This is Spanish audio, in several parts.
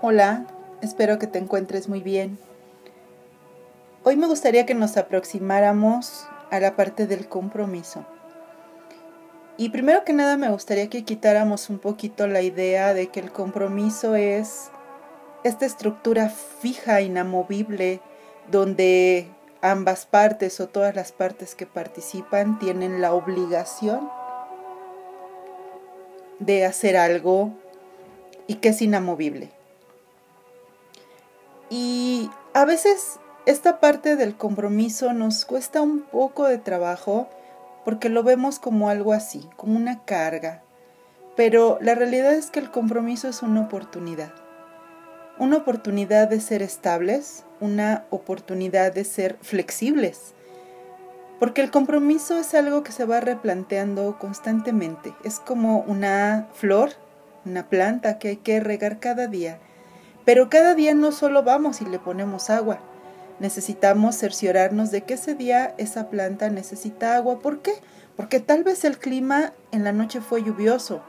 Hola, espero que te encuentres muy bien. Hoy me gustaría que nos aproximáramos a la parte del compromiso. Y primero que nada me gustaría que quitáramos un poquito la idea de que el compromiso es esta estructura fija, inamovible, donde ambas partes o todas las partes que participan tienen la obligación de hacer algo y que es inamovible. Y a veces esta parte del compromiso nos cuesta un poco de trabajo porque lo vemos como algo así, como una carga. Pero la realidad es que el compromiso es una oportunidad. Una oportunidad de ser estables, una oportunidad de ser flexibles. Porque el compromiso es algo que se va replanteando constantemente. Es como una flor, una planta que hay que regar cada día pero cada día no solo vamos y le ponemos agua. Necesitamos cerciorarnos de que ese día esa planta necesita agua. ¿Por qué? Porque tal vez el clima en la noche fue lluvioso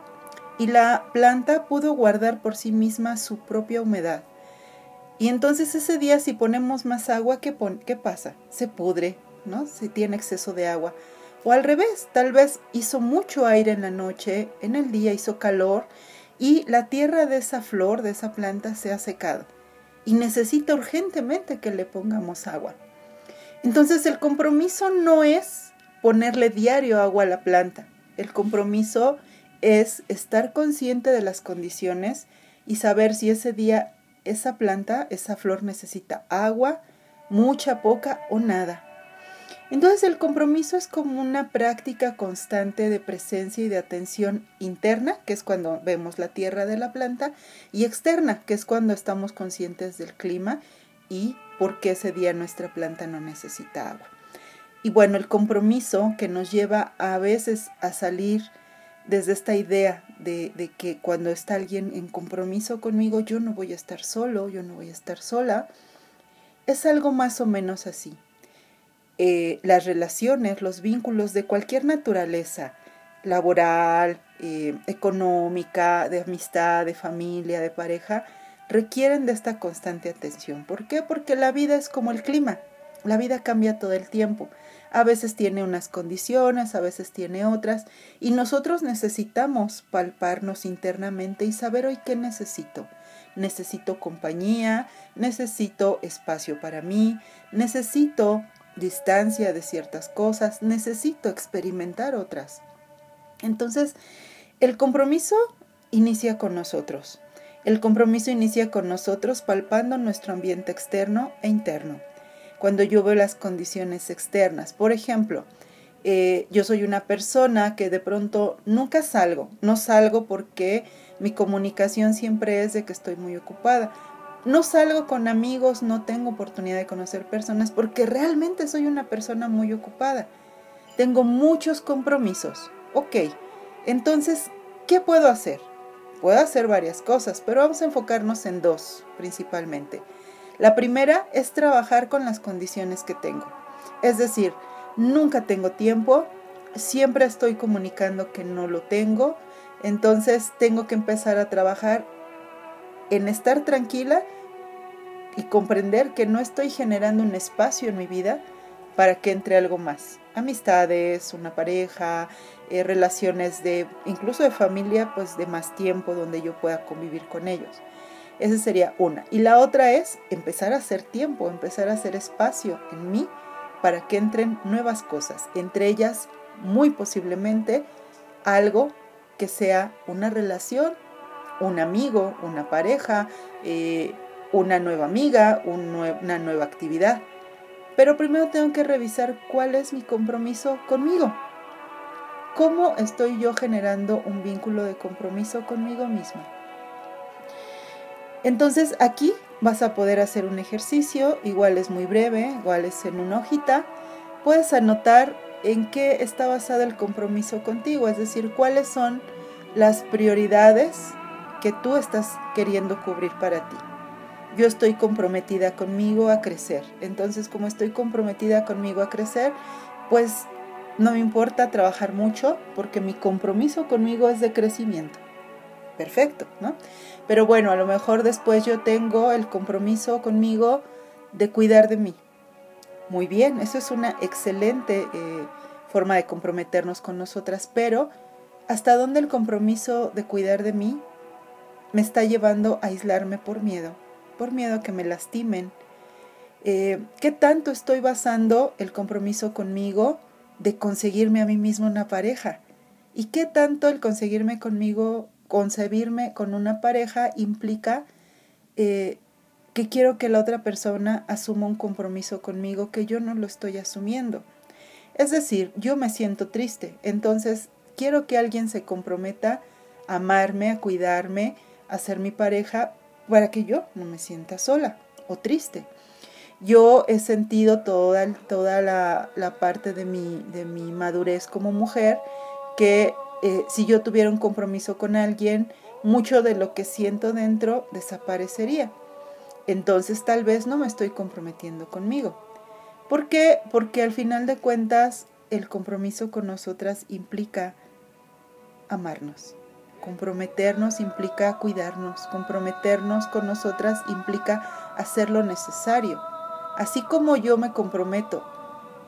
y la planta pudo guardar por sí misma su propia humedad. Y entonces ese día si ponemos más agua, ¿qué, ¿qué pasa? Se pudre, ¿no? Si tiene exceso de agua. O al revés, tal vez hizo mucho aire en la noche, en el día hizo calor y la tierra de esa flor, de esa planta, se ha secado y necesita urgentemente que le pongamos agua. Entonces el compromiso no es ponerle diario agua a la planta. El compromiso es estar consciente de las condiciones y saber si ese día esa planta, esa flor necesita agua, mucha, poca o nada. Entonces el compromiso es como una práctica constante de presencia y de atención interna, que es cuando vemos la tierra de la planta, y externa, que es cuando estamos conscientes del clima y por qué ese día nuestra planta no necesita agua. Y bueno, el compromiso que nos lleva a veces a salir desde esta idea de, de, que cuando está alguien en compromiso conmigo, yo no voy a estar solo, yo no voy a estar sola, es algo más o menos así. Eh, las relaciones, los vínculos de cualquier naturaleza, laboral, eh, económica, de amistad, de familia, de pareja, requieren de esta constante atención. ¿Por qué? Porque la vida es como el clima. La vida cambia todo el tiempo. A veces tiene unas condiciones, a veces tiene otras, y nosotros necesitamos palparnos internamente y saber hoy qué necesito. Necesito compañía, necesito espacio para mí, necesito distancia de ciertas cosas, necesito experimentar otras. Entonces, el compromiso inicia con nosotros. El compromiso inicia con nosotros palpando nuestro ambiente externo e interno. Cuando yo veo las condiciones externas, por ejemplo, eh, yo soy una persona que de pronto nunca salgo, no salgo porque mi comunicación siempre es de que estoy muy ocupada no salgo con amigos, no tengo oportunidad de conocer personas porque realmente soy una persona muy ocupada. Tengo muchos compromisos. Ok, entonces, ¿qué puedo hacer? Puedo hacer varias cosas, pero vamos a enfocarnos en dos principalmente. La primera es trabajar con las condiciones que tengo. Es decir, nunca tengo tiempo, siempre estoy comunicando que no lo tengo, entonces tengo que empezar a trabajar en estar tranquila y comprender que no estoy generando un espacio en mi vida para que entre algo más. Amistades, una pareja, eh, relaciones de incluso de familia, pues de más tiempo donde yo pueda convivir con ellos. Esa sería una. Y la otra es empezar a hacer tiempo, empezar a hacer espacio en mí para que entren nuevas cosas, entre ellas muy posiblemente algo que sea una relación un amigo, una pareja, eh, una nueva amiga, una nueva actividad. Pero primero tengo que revisar cuál es mi compromiso conmigo. ¿Cómo estoy yo generando un vínculo de compromiso conmigo mismo? Entonces aquí vas a poder hacer un ejercicio, igual es muy breve, igual es en una hojita. Puedes anotar en qué está basado el compromiso contigo, es decir, cuáles son las prioridades que tú estás queriendo cubrir para ti. Yo estoy comprometida conmigo a crecer. Entonces, como estoy comprometida conmigo a crecer, pues no me importa trabajar mucho porque mi compromiso conmigo es de crecimiento. perfecto, ¿no? Pero bueno, a lo mejor después yo tengo el compromiso conmigo de cuidar de mí. Muy bien, eso es una excelente eh, forma de comprometernos con nosotras, pero ¿hasta dónde el compromiso de cuidar de mí me está llevando a aislarme por miedo? Por miedo a que me lastimen. Eh, ¿Qué tanto estoy basando el compromiso conmigo de conseguirme a mí mismo una pareja? ¿Y qué tanto el conseguirme conmigo, concebirme con una pareja implica eh, que quiero que la otra persona asuma un compromiso conmigo que yo no lo estoy asumiendo? Es decir, yo me siento triste, entonces quiero que alguien se comprometa a amarme, a cuidarme, a ser mi pareja, para que yo no me sienta sola o triste. Yo he sentido toda, toda la, la parte de mi, de mi madurez como mujer que eh, si yo tuviera un compromiso con alguien, mucho de lo que siento dentro desaparecería. Entonces tal vez no me estoy comprometiendo conmigo. ¿Por qué? Porque al final de cuentas el compromiso con nosotras implica amarnos. Comprometernos implica cuidarnos. Comprometernos con nosotras implica hacer lo necesario. Así como yo me comprometo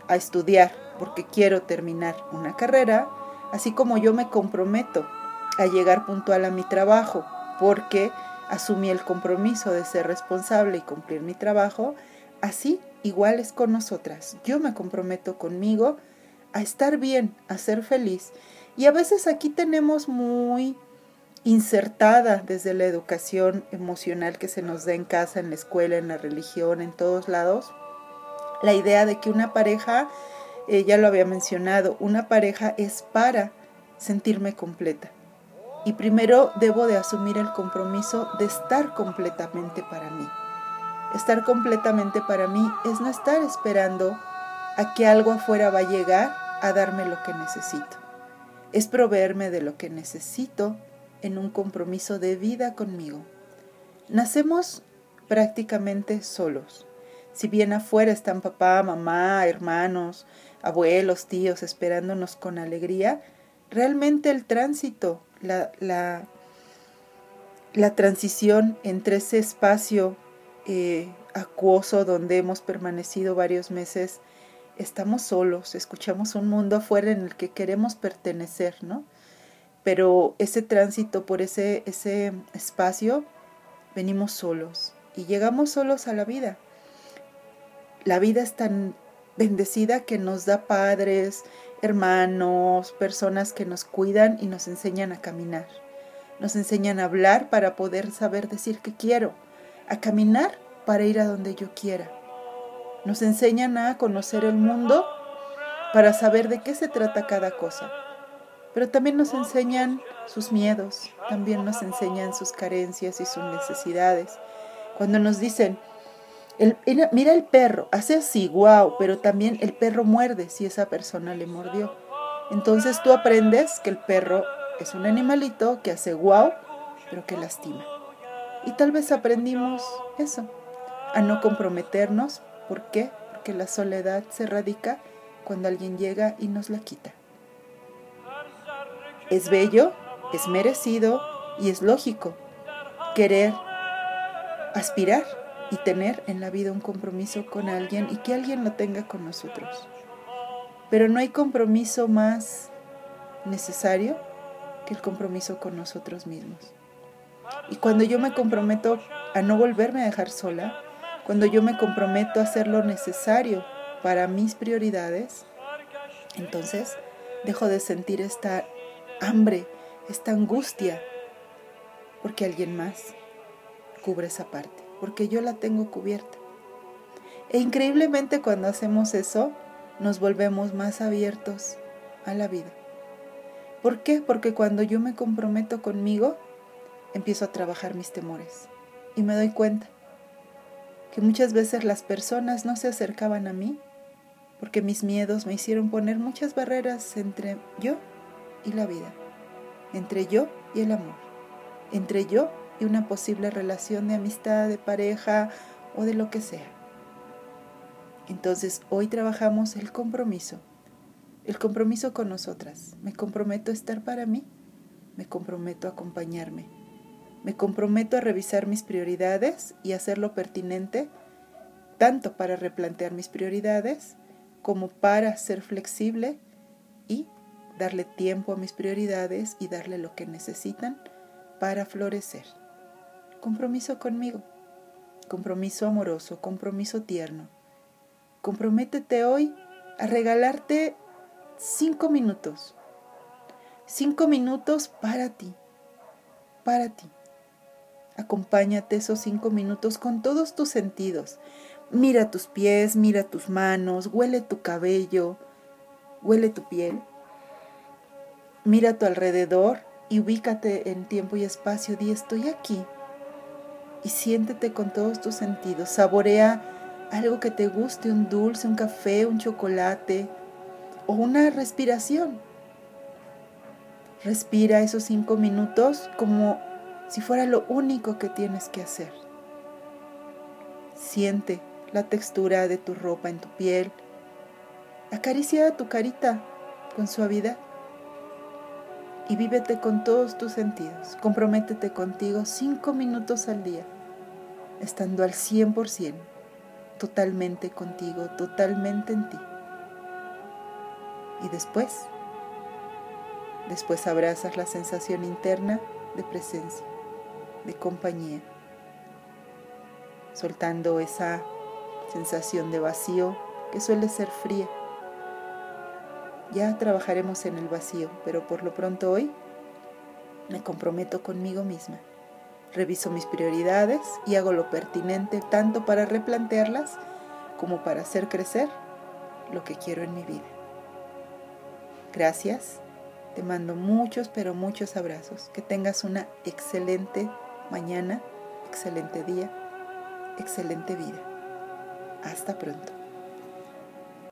a estudiar porque quiero terminar una carrera, así como yo me comprometo a llegar puntual a mi trabajo porque asumí el compromiso de ser responsable y cumplir mi trabajo, así igual es con nosotras. Yo me comprometo conmigo a estar bien, a ser feliz. Y a veces aquí tenemos muy insertada desde la educación emocional que se nos da en casa, en la escuela, en la religión, en todos lados, la idea de que una pareja eh, ya lo había mencionado, una pareja es para sentirme completa. Y primero debo de asumir el compromiso de estar completamente para mí. Estar completamente para mí es no estar esperando a que algo afuera va a llegar a darme lo que necesito. Es proveerme de lo que necesito en un compromiso de vida conmigo. Nacemos prácticamente solos. Si bien afuera están papá, mamá, hermanos, abuelos, tíos esperándonos con alegría, realmente el tránsito, la, la, transición entre ese espacio eh, acuoso donde hemos permanecido varios meses, estamos solos, escuchamos un mundo afuera en el que queremos pertenecer, ¿no? Pero ese tránsito por ese, ese espacio, venimos solos y llegamos solos a la vida. La vida es tan bendecida que nos da padres, hermanos, personas que nos cuidan y nos enseñan a caminar. Nos enseñan a hablar para poder saber decir que quiero, a caminar para ir a donde yo quiera. Nos enseñan a conocer el mundo para saber de qué se trata cada cosa. Pero también nos enseñan sus miedos, también nos enseñan sus carencias y sus necesidades. Cuando nos dicen, mira el perro, hace así, wow, pero también el perro muerde si esa persona le mordió. Entonces tú aprendes que el perro es un animalito que hace wow, pero que lastima. Y tal vez aprendimos eso, a no comprometernos. ¿Por qué? Porque la soledad se radica cuando alguien llega y nos la quita. Es bello, es merecido y es lógico querer aspirar y tener en la vida un compromiso con alguien y que alguien lo tenga con nosotros. Pero no hay compromiso más necesario que el compromiso con nosotros mismos. Y cuando yo me comprometo a no volverme a dejar sola, cuando yo me comprometo a hacer lo necesario para mis prioridades, entonces dejo de sentir esta hambre, esta angustia, porque alguien más cubre esa parte porque yo la tengo cubierta. E increíblemente cuando hacemos eso, nos volvemos más abiertos a la vida. ¿Por qué? Porque cuando yo me comprometo conmigo, empiezo a trabajar mis temores y me doy cuenta que muchas veces las personas no se acercaban a mí porque mis miedos me hicieron poner muchas barreras entre yo y la vida, entre yo y el amor, entre yo y una posible relación de amistad, de pareja o de lo que sea. Entonces hoy trabajamos el compromiso, el compromiso con nosotras. Me comprometo a estar para mí, me comprometo a acompañarme, Me comprometo a revisar mis prioridades y hacerlo pertinente, tanto para replantear mis prioridades como para ser flexible y darle tiempo a mis prioridades y darle lo que necesitan para florecer. Compromiso conmigo, compromiso amoroso, compromiso tierno. Comprométete hoy a regalarte cinco minutos. Cinco minutos para ti, para ti. Acompáñate esos cinco minutos con todos tus sentidos. Mira tus pies, mira tus manos, huele tu cabello, huele tu piel. Mira tu alrededor y ubícate en tiempo y espacio. Di estoy aquí. Y siéntete con todos tus sentidos. Saborea algo que te guste, un dulce, un café, un chocolate o una respiración. Respira esos cinco minutos como si fuera lo único que tienes que hacer. Siente la textura de tu ropa en tu piel. Acaricia tu carita con suavidad y vívete con todos tus sentidos. Comprométete contigo cinco minutos al día, estando al 100%, totalmente contigo, totalmente en ti. Y después, después abrazas la sensación interna de presencia, de compañía, soltando esa sensación de vacío que suele ser fría ya trabajaremos en el vacío, pero por lo pronto hoy me comprometo conmigo misma. Reviso mis prioridades y hago lo pertinente tanto para replantearlas como para hacer crecer lo que quiero en mi vida. Gracias, te mando muchos, pero muchos abrazos. Que tengas una excelente mañana, excelente día, excelente vida. Hasta pronto.